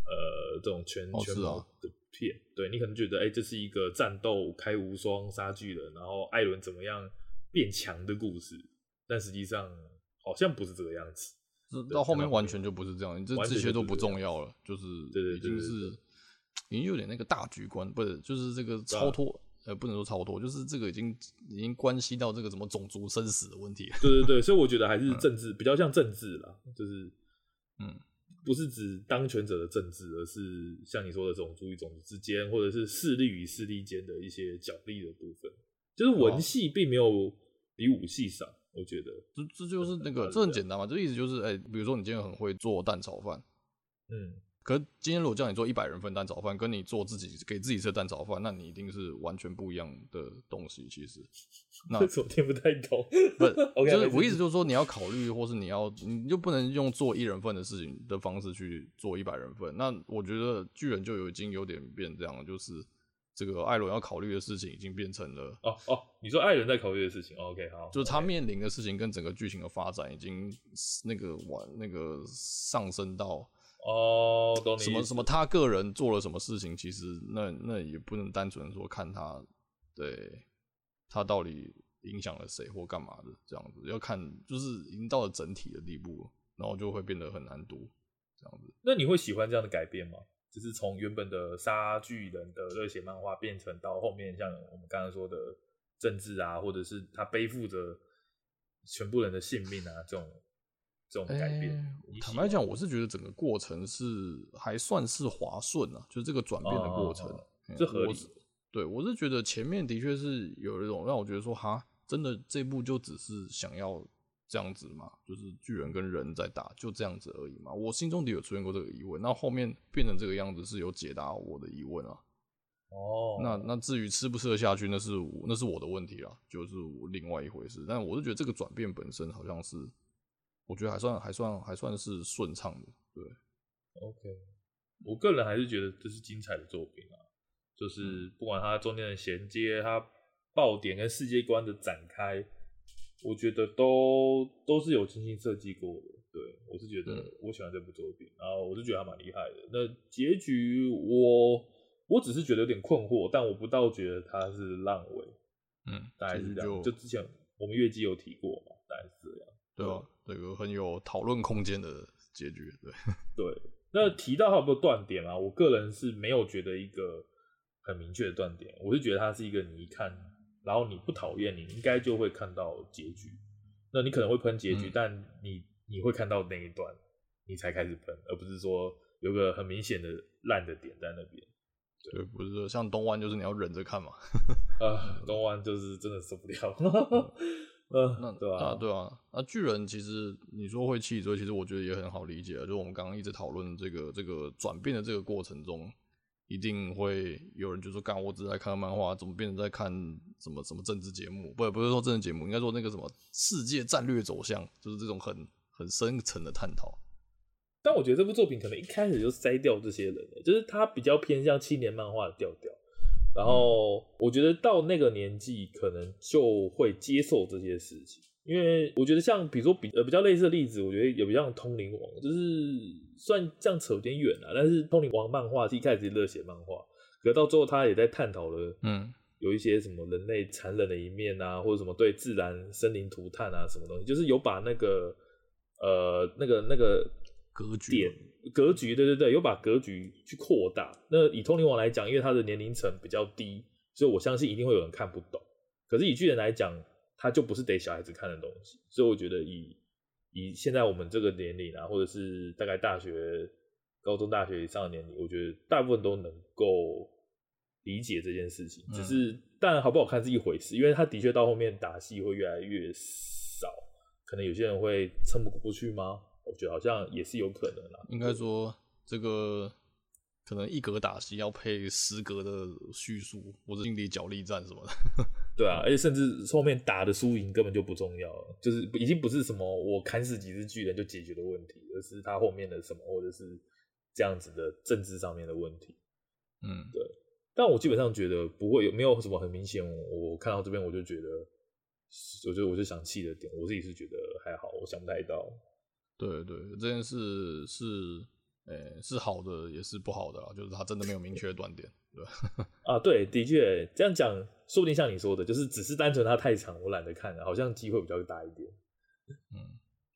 呃，这种全、哦、全部的片，对，你可能觉得，哎、欸，这是一个战斗开无双杀巨人，然后艾伦怎么样变强的故事，但实际上好像不是这个样子。到后面完全就不是这样，这这些都不重要了，就是对对，已经是已经有点那个大局观，不是，就是这个超脱，啊、呃，不能说超脱，就是这个已经已经关系到这个什么种族生死的问题。对对对，所以我觉得还是政治、嗯、比较像政治啦，就是嗯。不是指当权者的政治，而是像你说的种族与种族之间，或者是势力与势力间的一些角力的部分。就是文戏并没有比武戏少，我觉得。这这就是那个，这很简单嘛，这意思就是，哎、欸，比如说你今天很会做蛋炒饭，嗯。可是今天如果叫你做一百人份蛋炒饭，跟你做自己给自己吃蛋炒饭，那你一定是完全不一样的东西。其实，那 我听不太懂。不是，okay, 就是我意思就是说，你要考虑，或是你要，你就不能用做一人份的事情的方式去做一百人份。那我觉得巨人就有已经有点变这样了，就是这个艾伦要考虑的事情已经变成了哦哦，你说艾伦在考虑的事情，OK 好，就是他面临的事情跟整个剧情的发展已经那个往那个上升到。哦，懂你。什么什么？他个人做了什么事情？其实那那也不能单纯说看他，对，他到底影响了谁或干嘛的这样子，要看就是已经到了整体的地步，然后就会变得很难读这样子。那你会喜欢这样的改变吗？就是从原本的杀巨人的热血漫画变成到后面像我们刚刚说的政治啊，或者是他背负着全部人的性命啊这种。这种改变，欸、坦白讲，我是觉得整个过程是还算是滑顺啊，就是这个转变的过程，这合理。对，我是觉得前面的确是有一种让我觉得说，哈，真的这部就只是想要这样子嘛，就是巨人跟人在打，就这样子而已嘛。我心中的有出现过这个疑问，那后面变成这个样子是有解答我的疑问啊。哦，那那至于吃不吃得下去，那是那是我的问题啦，就是另外一回事。但我是觉得这个转变本身好像是。我觉得还算还算还算是顺畅的，对。OK，我个人还是觉得这是精彩的作品啊，就是不管它中间的衔接、它爆点跟世界观的展开，我觉得都都是有精心设计过的。对，我是觉得我喜欢这部作品，然后我是觉得还蛮厉害的。那结局我我只是觉得有点困惑，但我不倒觉得它是烂尾。嗯，大概是这样。就，就之前我们月姬有提过嘛，大概是这样。对吧？这个很有讨论空间的结局，对 对。那提到它有没有断点啊？我个人是没有觉得一个很明确的断点，我是觉得它是一个你一看，然后你不讨厌，你应该就会看到结局。那你可能会喷结局，嗯、但你你会看到那一段，你才开始喷，而不是说有个很明显的烂的点在那边。对，不是说像东湾，就是你要忍着看嘛。啊，东湾就是真的受不了。呃，那对啊，对啊，那巨人其实你说会弃追，其实我觉得也很好理解。就我们刚刚一直讨论这个这个转变的这个过程中，一定会有人就说：“干，我只是在看漫画，怎么变成在看什么什么政治节目？”不，不是说政治节目，应该说那个什么世界战略走向，就是这种很很深层的探讨。但我觉得这部作品可能一开始就筛掉这些人，就是它比较偏向青年漫画的调调。然后我觉得到那个年纪，可能就会接受这些事情，因为我觉得像比如说比呃比较类似的例子，我觉得有比较像通灵王，就是算这样扯有点远啊。但是通灵王漫画是一开始热血漫画，可是到最后他也在探讨了，嗯，有一些什么人类残忍的一面啊，或者什么对自然生灵涂炭啊，什么东西，就是有把那个呃那个那个格局点格局，对对对，有把格局去扩大。那以通灵王来讲，因为他的年龄层比较低，所以我相信一定会有人看不懂。可是以巨人来讲，他就不是得小孩子看的东西，所以我觉得以以现在我们这个年龄啊，或者是大概大学、高中、大学以上的年龄，我觉得大部分都能够理解这件事情。只是当然好不好看是一回事，因为他的确到后面打戏会越来越少，可能有些人会撑不过去吗？我觉得好像也是有可能啦。应该说这个。可能一格打戏要配十格的叙述，或者心理角力战什么的。对啊，而且甚至后面打的输赢根本就不重要了，就是已经不是什么我砍死几只巨人就解决的问题，而是他后面的什么，或者是这样子的政治上面的问题。嗯，对。但我基本上觉得不会有，没有什么很明显。我看到这边我就觉得，我觉得我就想气的点，我自己是觉得还好，我想不太到。对对，这件事是。诶、欸，是好的，也是不好的啦，就是他真的没有明确的断点，对 啊，对，的确这样讲，说不定像你说的，就是只是单纯它太长，我懒得看了，好像机会比较大一点。嗯，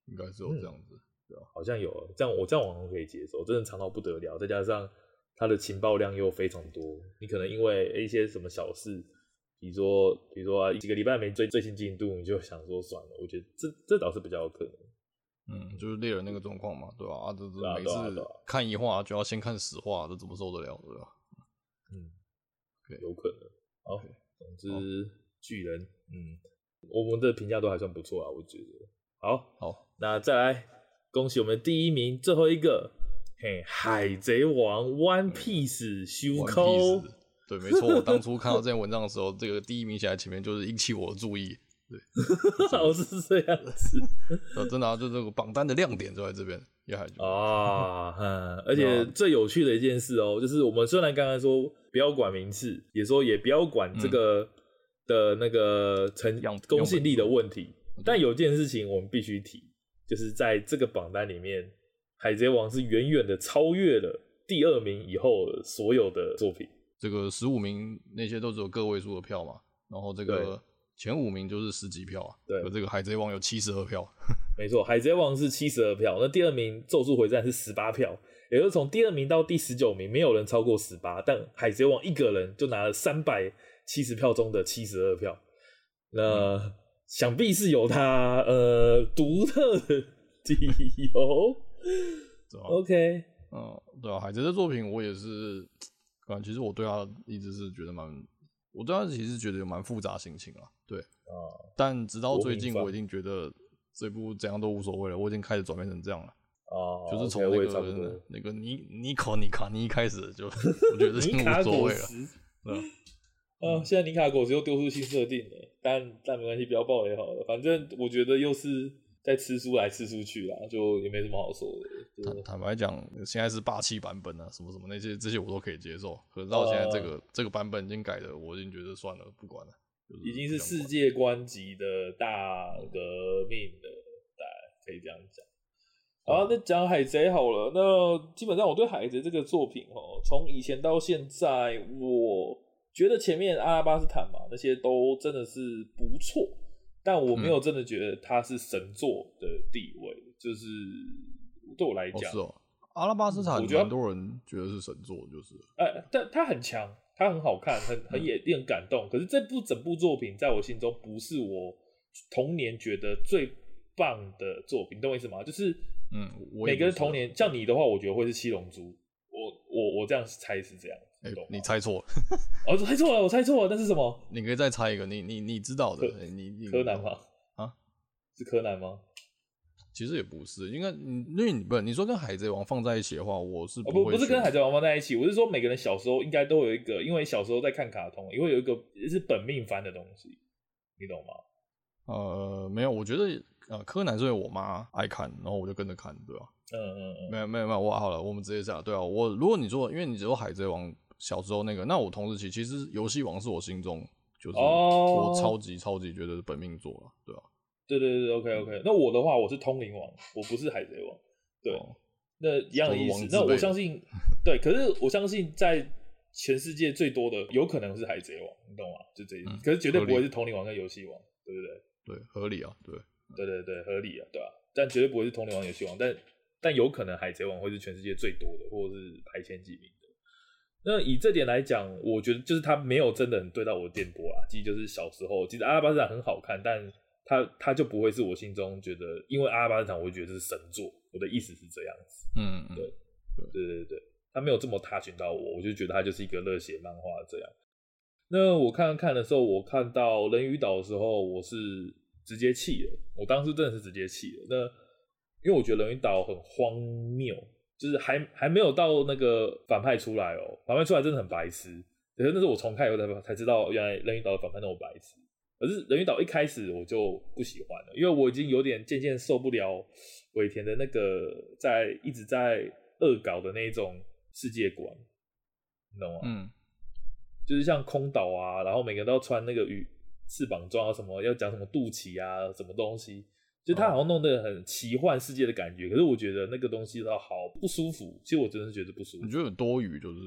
应该是有这样子，嗯、对吧？好像有这样，我这样网络可以接受，真的长到不得了，再加上它的情报量又非常多，你可能因为一些什么小事，比如说，比如说、啊、几个礼拜没追最新进度，你就想说算了，我觉得这这倒是比较有可能。嗯，就是猎人那个状况嘛，对吧？啊，这这每次看一话就要先看十话，这怎么受得了，对吧？嗯，有可能。好，总之巨人，嗯，我们的评价都还算不错啊，我觉得。好，好，那再来恭喜我们第一名，最后一个，嘿，海贼王 One Piece 修扣。对，没错，我当初看到这篇文章的时候，这个第一名写在前面，就是引起我的注意。对，老是这样子，真的啊，就这个榜单的亮点就在这边，也还啊，嗯，而且最有趣的一件事哦，就是我们虽然刚才说不要管名次，也说也不要管这个的那个成公信力的问题，但有件事情我们必须提，就是在这个榜单里面，海贼王是远远的超越了第二名以后所有的作品，这个十五名那些都只有个位数的票嘛，然后这个。前五名就是十几票啊，对，这个海贼王有七十二票，没错，海贼王是七十二票，那第二名咒术回战是十八票，也就是从第二名到第十九名没有人超过十八，但海贼王一个人就拿了三百七十票中的七十二票，那、嗯、想必是有他呃独特的理由。OK，嗯，对啊，海贼的作品我也是，啊其实我对他一直是觉得蛮。我对他其实觉得有蛮复杂心情啊，对，啊，但直到最近我已经觉得这部怎样都无所谓了，我已经开始转变成这样了，啊，就是从那个那个尼尼可尼卡尼开始就 我觉得已经无所谓了，嗯，啊，现在尼卡果实又丢出新设定了，但但没关系，不要爆雷好了，反正我觉得又是。在吃书来吃书去啦，就也没什么好说的。坦坦白讲，现在是霸气版本啊，什么什么那些这些我都可以接受。可是到现在这个、呃、这个版本已经改的，我已经觉得算了，不管了。就是、已经是世界观级的大革命了，大家可以这样讲。好，那讲海贼好了。那基本上我对海贼这个作品哦，从以前到现在，我觉得前面阿拉巴斯坦嘛那些都真的是不错。但我没有真的觉得它是神作的地位，嗯、就是对我来讲，哦是哦，阿拉巴斯坦，我觉得很多人觉得是神作，就是，呃，但它很强，它很好看，很很也令人感动。可是这部整部作品在我心中不是我童年觉得最棒的作品，你懂我意思吗？就是，嗯，每个人童年，像你的话，我觉得会是七龙珠，我我我这样猜是这样。欸、你猜错了，哦，猜错了，我猜错了，那是什么？你可以再猜一个，你你你知道的，你你柯南吗？啊，是柯南吗？其实也不是，应该，因为你不，你说跟海贼王放在一起的话，我是不、哦、不不是跟海贼王放在一起，我是说每个人小时候应该都有一个，因为小时候在看卡通，因为有一个是本命番的东西，你懂吗？呃，没有，我觉得呃，柯南是因为我妈爱看，然后我就跟着看，对吧？嗯嗯嗯，没有没有没有，我好了，我们直接这样，对啊，我如果你说，因为你只有海贼王。小时候那个，那我同时期其实游戏王是我心中就是我超级超级觉得是本命作了，对吧？对对对，OK OK。那我的话，我是通灵王，我不是海贼王。对，哦、那一样的意思。那我相信，对，可是我相信在全世界最多的有可能是海贼王，你懂吗？就这意思。嗯、可是绝对不会是通灵王跟游戏王，对不对？对，合理啊，对，对对对，合理啊，对吧、啊？但绝对不会是通灵王、游戏王，但。但有可能海贼王会是全世界最多的，或者是排前几名的。那以这点来讲，我觉得就是他没有真的很对到我的电波啊。其实就是小时候，其实阿拉巴斯坦很好看，但他他就不会是我心中觉得，因为阿拉巴斯坦，我会觉得这是神作。我的意思是这样子，嗯嗯，对，对对对，他没有这么 touch 到我，我就觉得他就是一个热血漫画这样。那我看看的时候，我看到人鱼岛的时候，我是直接气了。我当时真的是直接气了。那因为我觉得人鱼岛很荒谬。就是还还没有到那个反派出来哦，反派出来真的很白痴。可是那是我重看以后才才知道，原来人鱼岛的反派那么白痴。可是人鱼岛一开始我就不喜欢了，因为我已经有点渐渐受不了尾田的那个在一直在恶搞的那种世界观，你懂吗？嗯，就是像空岛啊，然后每个人都要穿那个鱼翅膀装啊，什么要讲什么肚脐啊，什么东西。就他好像弄得很奇幻世界的感觉，可是我觉得那个东西倒好不舒服。其实我真的是觉得不舒服。你觉得很多余，就是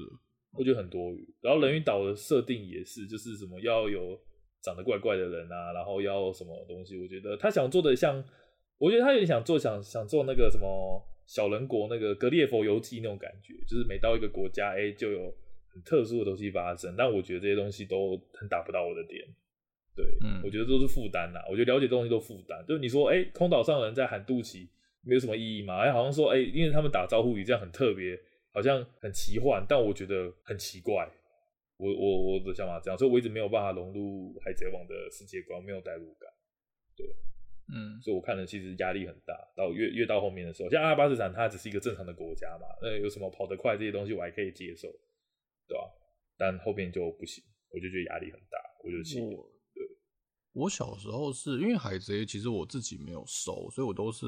我觉得很多余。然后人鱼岛的设定也是，就是什么要有长得怪怪的人啊，然后要什么东西。我觉得他想做的像，我觉得他有点想做想想做那个什么小人国那个《格列佛游记》那种感觉，就是每到一个国家，哎、欸，就有很特殊的东西发生。但我觉得这些东西都很打不到我的点。对，嗯，我觉得都是负担呐。我觉得了解这东西都负担。就是你说，哎、欸，空岛上的人在喊肚脐，没有什么意义嘛？哎、欸，好像说，哎、欸，因为他们打招呼语这样很特别，好像很奇幻，但我觉得很奇怪。我我我的想法这样，所以我一直没有办法融入海贼王的世界观，没有代入感。对，嗯，所以我看了其实压力很大。到越越到后面的时候，像阿拉巴斯坦，它只是一个正常的国家嘛，那有什么跑得快这些东西我还可以接受，对吧？但后面就不行，我就觉得压力很大，我就气。我小时候是因为海贼，其实我自己没有收，所以我都是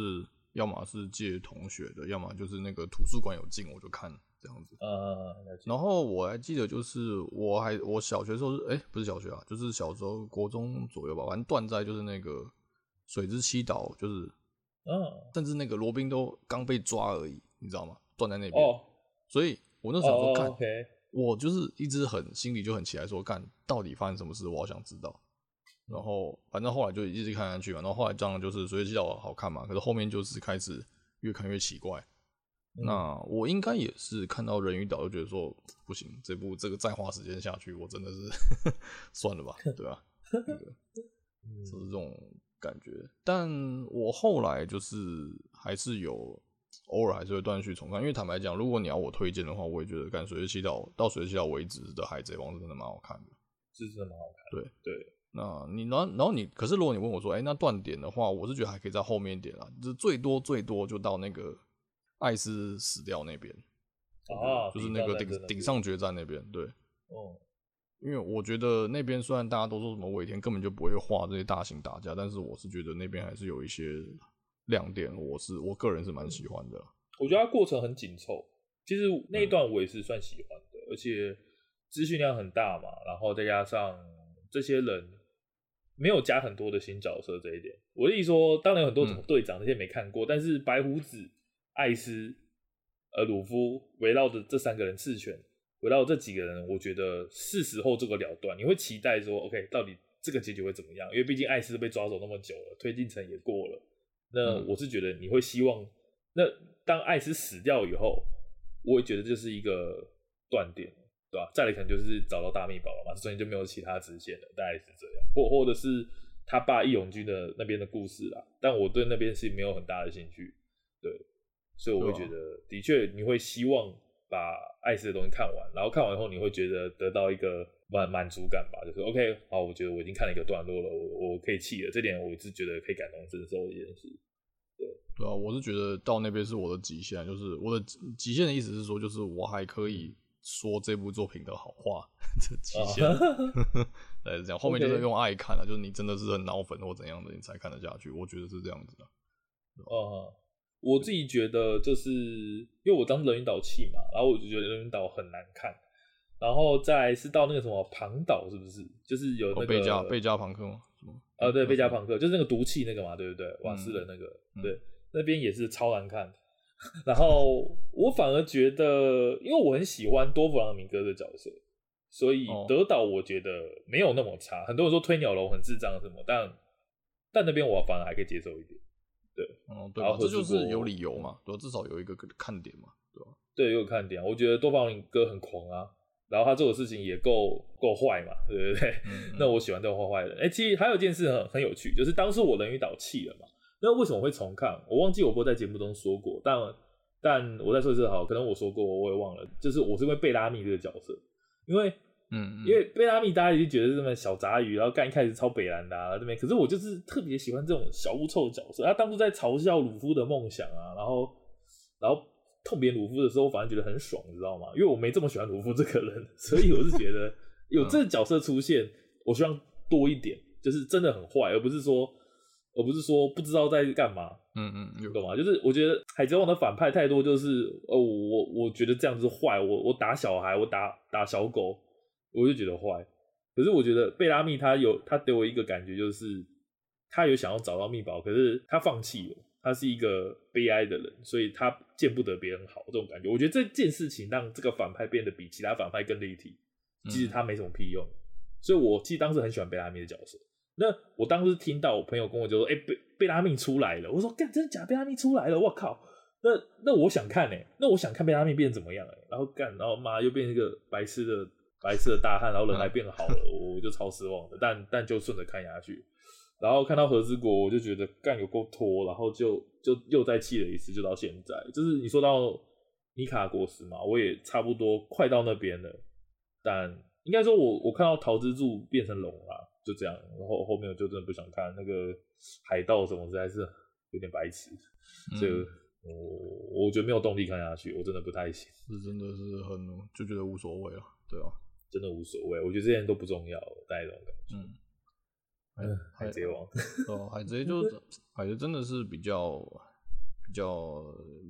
要么是借同学的，要么就是那个图书馆有进我就看这样子。呃，然后我还记得就是我还我小学的时候是哎、欸、不是小学啊，就是小时候国中左右吧，反正断在就是那个水之七岛，就是嗯，甚至那个罗宾都刚被抓而已，你知道吗？断在那边。哦，所以我那时候看，哦 okay、我就是一直很心里就很期待说，干到底发生什么事，我好想知道。然后反正后来就一直看下去嘛，然后后来这样就是水之七岛好看嘛，可是后面就是开始越看越奇怪。嗯、那我应该也是看到人鱼岛就觉得说不行，这部这个再花时间下去，我真的是 算了吧，对吧？那个就是这种感觉。但我后来就是还是有偶尔还是会断续重看，因为坦白讲，如果你要我推荐的话，我也觉得干水之七岛到水之七岛为止的海贼王是真的蛮好看的，是真的蛮好看。对对。那你然后然后你可是如果你问我说，哎、欸，那断点的话，我是觉得还可以在后面一点啦，就是最多最多就到那个艾斯死掉那边，啊，就是那个顶顶上决战那边，对，哦，因为我觉得那边虽然大家都说什么尾田根本就不会画这些大型打架，但是我是觉得那边还是有一些亮点，我是我个人是蛮喜欢的、嗯。我觉得它过程很紧凑，其实那一段我也是算喜欢的，嗯、而且资讯量很大嘛，然后再加上这些人。没有加很多的新角色这一点，我的意思说，当然有很多什么队长那些没看过，嗯、但是白胡子、艾斯、呃鲁夫围绕着这三个人赤犬，围绕这几个人，我觉得是时候做个了断。你会期待说，OK，到底这个结局会怎么样？因为毕竟艾斯被抓走那么久了，推进城也过了，那我是觉得你会希望，那当艾斯死掉以后，我也觉得这是一个断点。对吧？再来可能就是找到大秘宝了嘛，所以就没有其他支线了，大概是这样。或或者是他爸义勇军的那边的故事啦，但我对那边是没有很大的兴趣。对，所以我会觉得，的确你会希望把艾斯的东西看完，然后看完以后你会觉得得到一个满满足感吧，就是 OK，好，我觉得我已经看了一个段落了，我我可以弃了，这点我是觉得可以感同身受的一件事。对，对啊，我是觉得到那边是我的极限，就是我的极限的意思是说，就是我还可以。说这部作品的好话，这极限，对，是这样。后面就是用爱看了，就是你真的是很脑粉或怎样的，你才看得下去。我觉得是这样子的。哦，我自己觉得就是因为我当时人鱼岛气嘛，然后我就觉得人鱼岛很难看。然后再是到那个什么庞岛，是不是？就是有那个贝加贝加庞克吗？啊，对，贝加庞克就是那个毒气那个嘛，对不对？瓦斯的那个，对，那边也是超难看。然后我反而觉得，因为我很喜欢多弗朗明哥的角色，所以德岛我觉得没有那么差。很多人说推鸟笼很智障什么，但但那边我反而还可以接受一点。对，嗯，对，这就是有理由嘛，对，至少有一个看点嘛，对吧？对，有看点。我觉得多宝林哥很狂啊，然后他做的事情也够够坏嘛，对不对？嗯、那我喜欢这种坏坏的。哎、欸，其实还有一件事很很有趣，就是当时我人鱼岛弃了嘛，那为什么会重看？我忘记我不在节目中说过，但但我再说一次好，可能我说过，我也忘了，就是我是因为贝拉密这个角色，因为。嗯，因为贝拉米大家已经觉得是这么小杂鱼，然后干一开始超北兰的啊，这边？可是我就是特别喜欢这种小污臭的角色。他当初在嘲笑鲁夫的梦想啊，然后然后痛扁鲁夫的时候，我反而觉得很爽，你知道吗？因为我没这么喜欢鲁夫这个人，所以我是觉得 有这个角色出现，我希望多一点，就是真的很坏，而不是说而不是说不知道在干嘛。嗯嗯，你懂吗？就是我觉得海贼王的反派太多，就是哦，我我觉得这样子坏，我我打小孩，我打打小狗。我就觉得坏，可是我觉得贝拉密他有他给我一个感觉，就是他有想要找到秘宝，可是他放弃了，他是一个悲哀的人，所以他见不得别人好这种感觉。我觉得这件事情让这个反派变得比其他反派更立体，其实他没什么屁用。嗯、所以我其实当时很喜欢贝拉密的角色。那我当时听到我朋友跟我就说：“哎、欸，贝贝拉密出来了。”我说：“干，真的假？贝拉密出来了！我靠！那那我想看呢、欸，那我想看贝拉密变怎么样哎、欸。然后干，然后妈又变成一个白痴的。白色的大汉，然后人还变好了，嗯、我就超失望的。但但就顺着看下去，然后看到和之国，我就觉得干有够拖，然后就就又再气了一次，就到现在。就是你说到尼卡果实嘛，我也差不多快到那边了。但应该说我我看到桃之助变成龙了，就这样。然后后面我就真的不想看那个海盗什么，实在是有点白痴。所以我我觉得没有动力看下去，我真的不太行。是真的是很就觉得无所谓了，对啊。真的无所谓，我觉得这些人都不重要，大概这种感觉。嗯，嗯，海贼王哦，海贼就 海贼真的是比较比较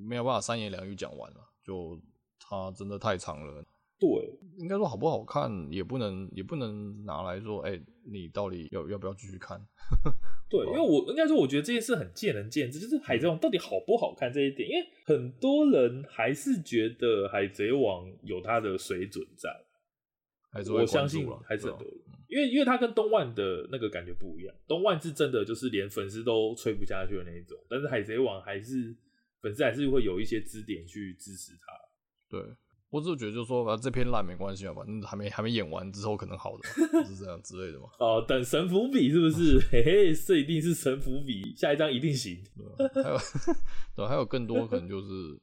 没有办法三言两语讲完了，就它真的太长了。对，应该说好不好看也不能也不能拿来说，哎、欸，你到底要要不要继续看？对，因为我应该说我觉得这件事很见仁见智，就是海贼王到底好不好看这一点，因为很多人还是觉得海贼王有它的水准在。我相信还是很多，因为因为他跟东万的那个感觉不一样，东万是真的就是连粉丝都吹不下去的那一种，但是海贼王还是粉丝还是会有一些支点去支持他。对，我只是觉得就是说，反正这篇烂没关系嘛，反正还没还没演完之后可能好的，是这样之类的嘛。哦，等神伏笔是不是？嘿嘿，这一定是神伏笔，下一章一定行。对，还有 对，还有更多可能就是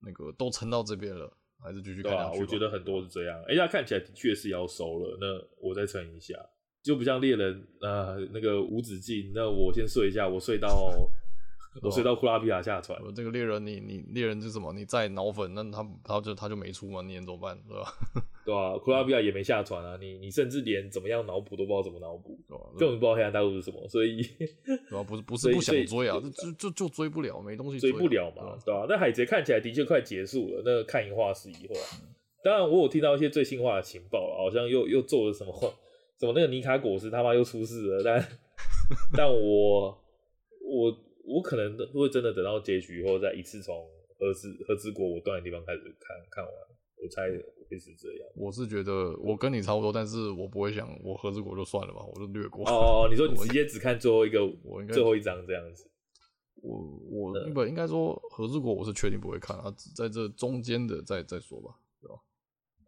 那个都撑到这边了。还是继续看下去。对啊，我觉得很多是这样。哎、欸，他看起来的确是要收了，那我再撑一下，就不像猎人啊、呃，那个无止境。那我先睡一下，我睡到。我睡到库拉皮卡下船，这个猎人你你猎人是什么？你再脑粉，那他他就他就没出嘛，你能怎么办？对吧？对啊，库拉皮亚也没下船啊，你你甚至连怎么样脑补都不知道怎么脑补，根本不知道黑暗大陆是什么，所以对啊，不是不是不想追啊，就就就追不了，没东西追不了嘛，对吧？那海贼看起来的确快结束了，那看一话是一话。当然，我有听到一些最新化的情报，好像又又做了什么什么那个尼卡果实他妈又出事了，但 但我我。我可能会真的等到结局以后，再一次从和之和之国我断的地方开始看看完。我猜会是这样。我是觉得我跟你差不多，但是我不会想我和之国就算了吧，我就略过。哦，你说你直接只看最后一个，我应该最后一章这样子。我我不应该说和之国，我是确定不会看啊，在这中间的再再说吧，对吧？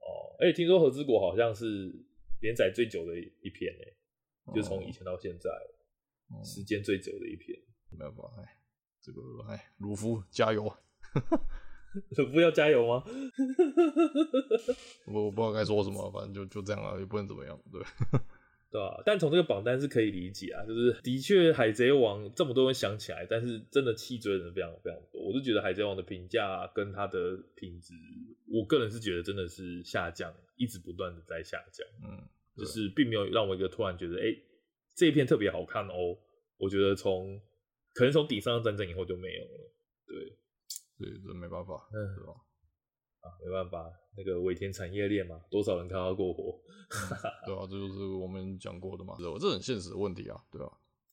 哦，哎、欸，听说和之国好像是连载最久的一篇诶、就从以前到现在，哦、时间最久的一篇。没办法，哎，这个哎，鲁夫加油！鲁夫要加油吗？我我不知道该说什么，反正就就这样了，也不能怎么样，对 对啊，但从这个榜单是可以理解啊，就是的确海贼王这么多人想起来，但是真的弃追的人非常非常多。我就觉得海贼王的评价跟它的品质，我个人是觉得真的是下降，一直不断的在下降。嗯，就是并没有让我一个突然觉得，哎、欸，这一片特别好看哦。我觉得从可能从底上战争以后就没有了，对，对，这没办法，嗯，对吧？啊，没办法，那个尾田产业链嘛，多少人看他过活，嗯、对啊，这就是我们讲过的嘛，对吧？这很现实的问题啊，对吧？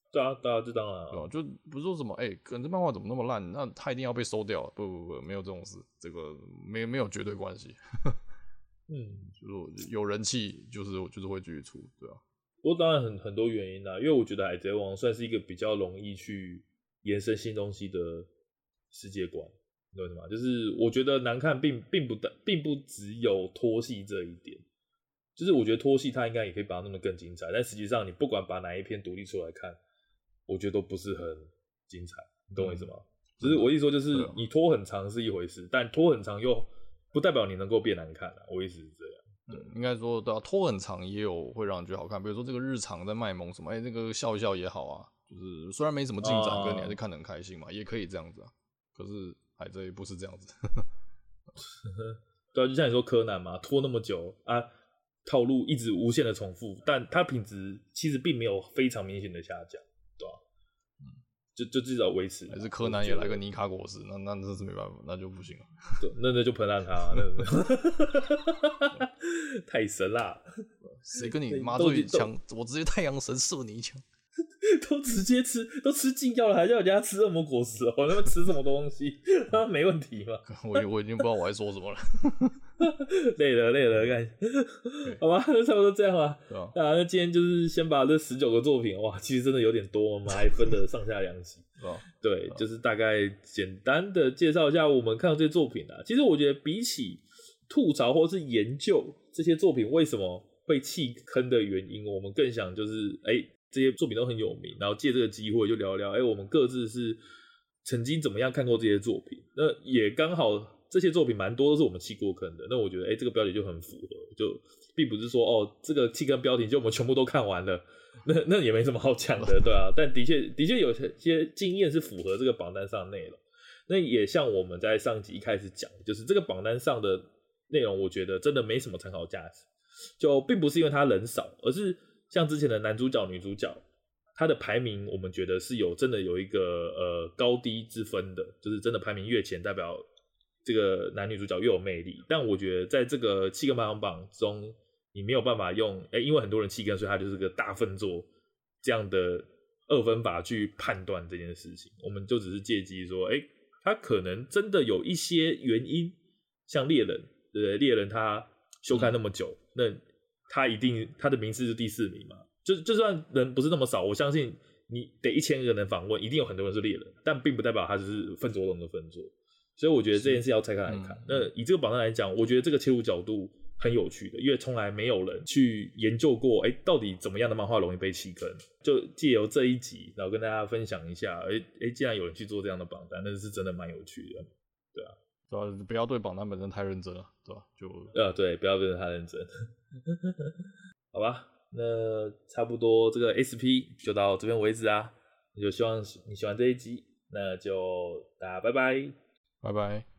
对啊，对啊，这当然啊，对啊，就不是说什么，哎、欸，可能这漫画怎么那么烂，那他一定要被收掉？不不不，没有这种事，这个没没有绝对关系，嗯，就是有人气，就是就是会继续出，对啊。不过当然很很多原因啦，因为我觉得海贼王算是一个比较容易去延伸新东西的世界观，你懂吗？就是我觉得难看并并不并不只有拖戏这一点，就是我觉得拖戏它应该也可以把它弄得更精彩，但实际上你不管把哪一篇独立出来看，我觉得都不是很精彩，你懂我意思吗？嗯、只是我意思说，就是你拖很长是一回事，但拖很长又不代表你能够变难看啊，我意思是这样。对，应该说对啊，拖很长也有会让人觉得好看，比如说这个日常在卖萌什么，哎、欸，那个笑一笑也好啊，就是虽然没什么进展，可你还是看得很开心嘛，也可以这样子啊。可是海贼不是这样子，对啊，就像你说柯南嘛，拖那么久啊，套路一直无限的重复，但它品质其实并没有非常明显的下降对吧。就就至少维持，还是柯南也来个尼卡果实，那那那是没办法，那就不行了。对，那那就喷烂他，那 太神啦！谁跟你麻醉一枪，我直接太阳神射你一枪。都直接吃，都吃禁药了，还叫人家吃恶魔果实？我他妈吃什么东西？他没问题吗？我我已经不知道我在说什么了。累了累了，看，好吧，那差不多这样吧。啊，啊，那今天就是先把这十九个作品，哇，其实真的有点多，我们还分了上下两集。啊，对，就是大概简单的介绍一下我们看到这些作品啊。其实我觉得比起吐槽或是研究这些作品为什么会弃坑的原因，我们更想就是哎。欸这些作品都很有名，然后借这个机会就聊聊，哎，我们各自是曾经怎么样看过这些作品？那也刚好这些作品蛮多都是我们弃过坑的，那我觉得，哎，这个标题就很符合，就并不是说哦，这个弃坑标题就我们全部都看完了，那那也没什么好讲的，对啊。但的确的确有些经验是符合这个榜单上的内容，那也像我们在上集一开始讲，就是这个榜单上的内容，我觉得真的没什么参考价值，就并不是因为它人少，而是。像之前的男主角、女主角，他的排名我们觉得是有真的有一个呃高低之分的，就是真的排名越前，代表这个男女主角越有魅力。但我觉得在这个七个排行榜中，你没有办法用哎、因为很多人弃根，所以他就是个大粪座这样的二分法去判断这件事情。我们就只是借机说，哎、他可能真的有一些原因，像猎人，对不对？猎人他休刊那么久，那。他一定他的名次是第四名嘛？就就算人不是那么少，我相信你得一千个人访问，一定有很多人是猎人，但并不代表他就是粪作中的粪作。所以我觉得这件事要拆开来看。嗯、那以这个榜单来讲，我觉得这个切入角度很有趣的，因为从来没有人去研究过，哎、欸，到底怎么样的漫画容易被弃坑？就借由这一集，然后跟大家分享一下，哎、欸、哎、欸，既然有人去做这样的榜单，那是真的蛮有趣的，对啊。对啊，不要对榜单本身太认真了，对吧？就呃，对，不要对他太认真。好吧，那差不多这个 SP 就到这边为止啊。那就希望你喜欢这一集，那就大家拜拜，拜拜。